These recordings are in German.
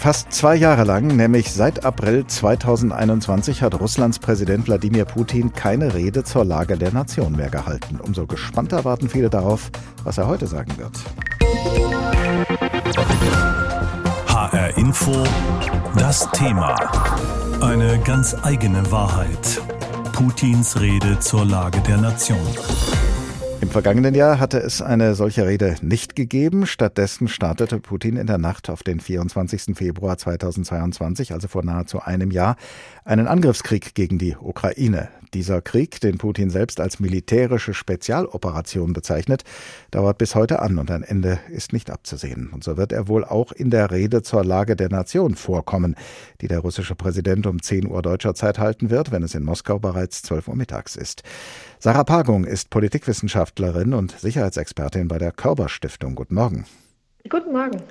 Fast zwei Jahre lang, nämlich seit April 2021, hat Russlands Präsident Wladimir Putin keine Rede zur Lage der Nation mehr gehalten. Umso gespannter warten viele darauf, was er heute sagen wird. HR Info, das Thema. Eine ganz eigene Wahrheit. Putins Rede zur Lage der Nation. Im vergangenen Jahr hatte es eine solche Rede nicht gegeben. Stattdessen startete Putin in der Nacht auf den 24. Februar 2022, also vor nahezu einem Jahr, einen Angriffskrieg gegen die Ukraine. Dieser Krieg, den Putin selbst als militärische Spezialoperation bezeichnet, dauert bis heute an und ein Ende ist nicht abzusehen. Und so wird er wohl auch in der Rede zur Lage der Nation vorkommen, die der russische Präsident um 10 Uhr deutscher Zeit halten wird, wenn es in Moskau bereits 12 Uhr mittags ist. Sarah Pagung ist Politikwissenschaftlerin und Sicherheitsexpertin bei der Körber Stiftung. Guten Morgen. Guten Morgen.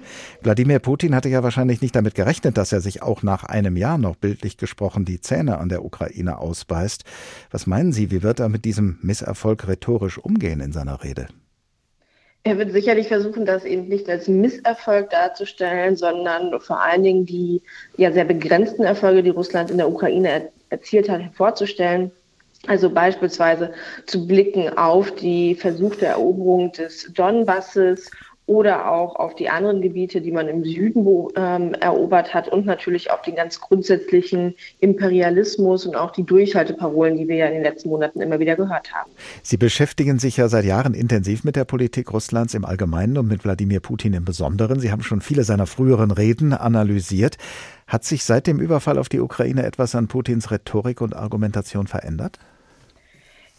Wladimir Putin hatte ja wahrscheinlich nicht damit gerechnet, dass er sich auch nach einem Jahr noch bildlich gesprochen die Zähne an der Ukraine ausbeißt. Was meinen Sie, wie wird er mit diesem Misserfolg rhetorisch umgehen in seiner Rede? Er wird sicherlich versuchen, das eben nicht als Misserfolg darzustellen, sondern vor allen Dingen die ja sehr begrenzten Erfolge, die Russland in der Ukraine erzielt hat, hervorzustellen. Also beispielsweise zu blicken auf die versuchte Eroberung des Donbasses oder auch auf die anderen Gebiete, die man im Süden ähm, erobert hat und natürlich auf den ganz grundsätzlichen Imperialismus und auch die Durchhalteparolen, die wir ja in den letzten Monaten immer wieder gehört haben. Sie beschäftigen sich ja seit Jahren intensiv mit der Politik Russlands im Allgemeinen und mit Wladimir Putin im Besonderen. Sie haben schon viele seiner früheren Reden analysiert. Hat sich seit dem Überfall auf die Ukraine etwas an Putins Rhetorik und Argumentation verändert?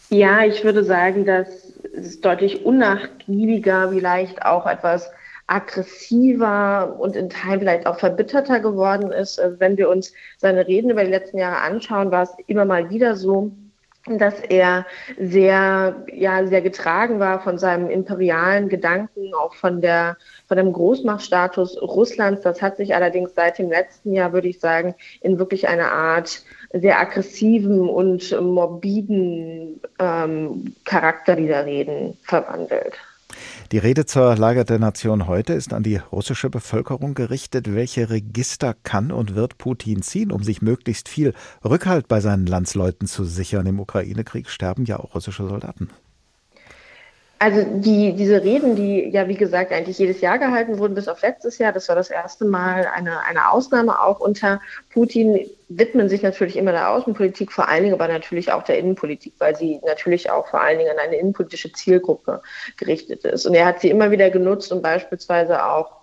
Ja, ich würde sagen, dass es deutlich unnachgiebiger, vielleicht auch etwas aggressiver und in Teilen vielleicht auch verbitterter geworden ist. Also wenn wir uns seine Reden über die letzten Jahre anschauen, war es immer mal wieder so, dass er sehr, ja, sehr getragen war von seinem imperialen Gedanken, auch von der, von dem Großmachtstatus Russlands. Das hat sich allerdings seit dem letzten Jahr, würde ich sagen, in wirklich eine Art sehr aggressiven und morbiden ähm, Charakter dieser Reden verwandelt. Die Rede zur Lage der Nation heute ist an die russische Bevölkerung gerichtet. Welche Register kann und wird Putin ziehen, um sich möglichst viel Rückhalt bei seinen Landsleuten zu sichern? Im Ukraine-Krieg sterben ja auch russische Soldaten. Also die, diese Reden, die ja wie gesagt eigentlich jedes Jahr gehalten wurden, bis auf letztes Jahr, das war das erste Mal eine, eine Ausnahme auch unter Putin, widmen sich natürlich immer der Außenpolitik, vor allen Dingen aber natürlich auch der Innenpolitik, weil sie natürlich auch vor allen Dingen an eine innenpolitische Zielgruppe gerichtet ist. Und er hat sie immer wieder genutzt, um beispielsweise auch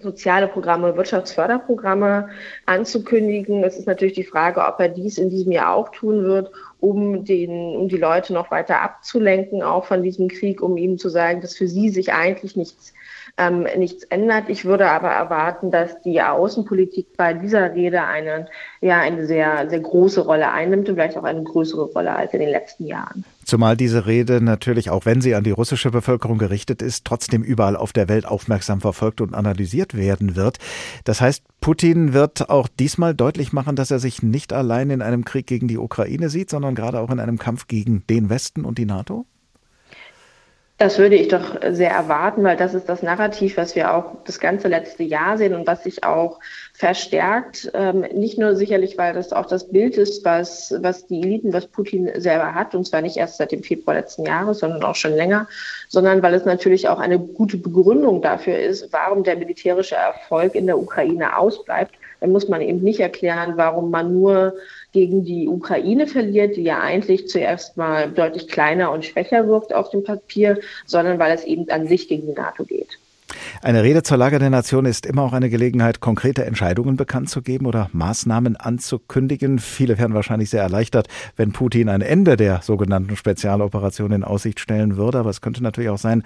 soziale Programme, Wirtschaftsförderprogramme anzukündigen. Es ist natürlich die Frage, ob er dies in diesem Jahr auch tun wird, um, den, um die Leute noch weiter abzulenken, auch von diesem Krieg, um ihnen zu sagen, dass für sie sich eigentlich nichts ähm, nichts ändert. Ich würde aber erwarten, dass die Außenpolitik bei dieser Rede eine, ja, eine sehr, sehr große Rolle einnimmt und vielleicht auch eine größere Rolle als in den letzten Jahren. Zumal diese Rede natürlich, auch wenn sie an die russische Bevölkerung gerichtet ist, trotzdem überall auf der Welt aufmerksam verfolgt und analysiert werden wird. Das heißt, Putin wird auch diesmal deutlich machen, dass er sich nicht allein in einem Krieg gegen die Ukraine sieht, sondern gerade auch in einem Kampf gegen den Westen und die NATO? Das würde ich doch sehr erwarten, weil das ist das Narrativ, was wir auch das ganze letzte Jahr sehen und was sich auch verstärkt. Ähm, nicht nur sicherlich, weil das auch das Bild ist, was, was die Eliten, was Putin selber hat, und zwar nicht erst seit dem Februar letzten Jahres, sondern auch schon länger, sondern weil es natürlich auch eine gute Begründung dafür ist, warum der militärische Erfolg in der Ukraine ausbleibt. Dann muss man eben nicht erklären, warum man nur gegen die Ukraine verliert, die ja eigentlich zuerst mal deutlich kleiner und schwächer wirkt auf dem Papier, sondern weil es eben an sich gegen die NATO geht. Eine Rede zur Lage der Nation ist immer auch eine Gelegenheit, konkrete Entscheidungen bekannt zu geben oder Maßnahmen anzukündigen. Viele wären wahrscheinlich sehr erleichtert, wenn Putin ein Ende der sogenannten Spezialoperation in Aussicht stellen würde. Aber es könnte natürlich auch sein,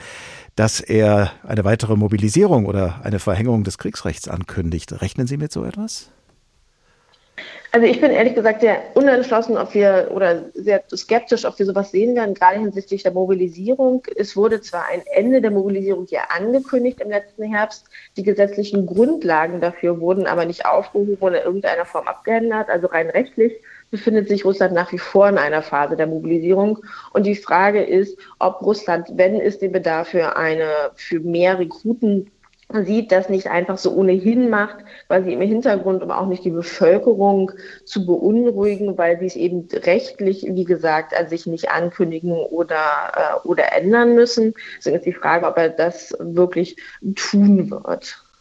dass er eine weitere Mobilisierung oder eine Verhängung des Kriegsrechts ankündigt. Rechnen Sie mit so etwas? Also ich bin ehrlich gesagt sehr unentschlossen, ob wir oder sehr skeptisch, ob wir sowas sehen werden, gerade hinsichtlich der Mobilisierung. Es wurde zwar ein Ende der Mobilisierung ja angekündigt im letzten Herbst, die gesetzlichen Grundlagen dafür wurden aber nicht aufgehoben oder in irgendeiner Form abgeändert. Also rein rechtlich befindet sich Russland nach wie vor in einer Phase der Mobilisierung. Und die Frage ist, ob Russland, wenn es den Bedarf für eine, für mehr Rekruten sieht, das nicht einfach so ohnehin macht, quasi im Hintergrund, um auch nicht die Bevölkerung zu beunruhigen, weil sie es eben rechtlich, wie gesagt, an sich nicht ankündigen oder, äh, oder ändern müssen. Deswegen ist die Frage, ob er das wirklich tun wird.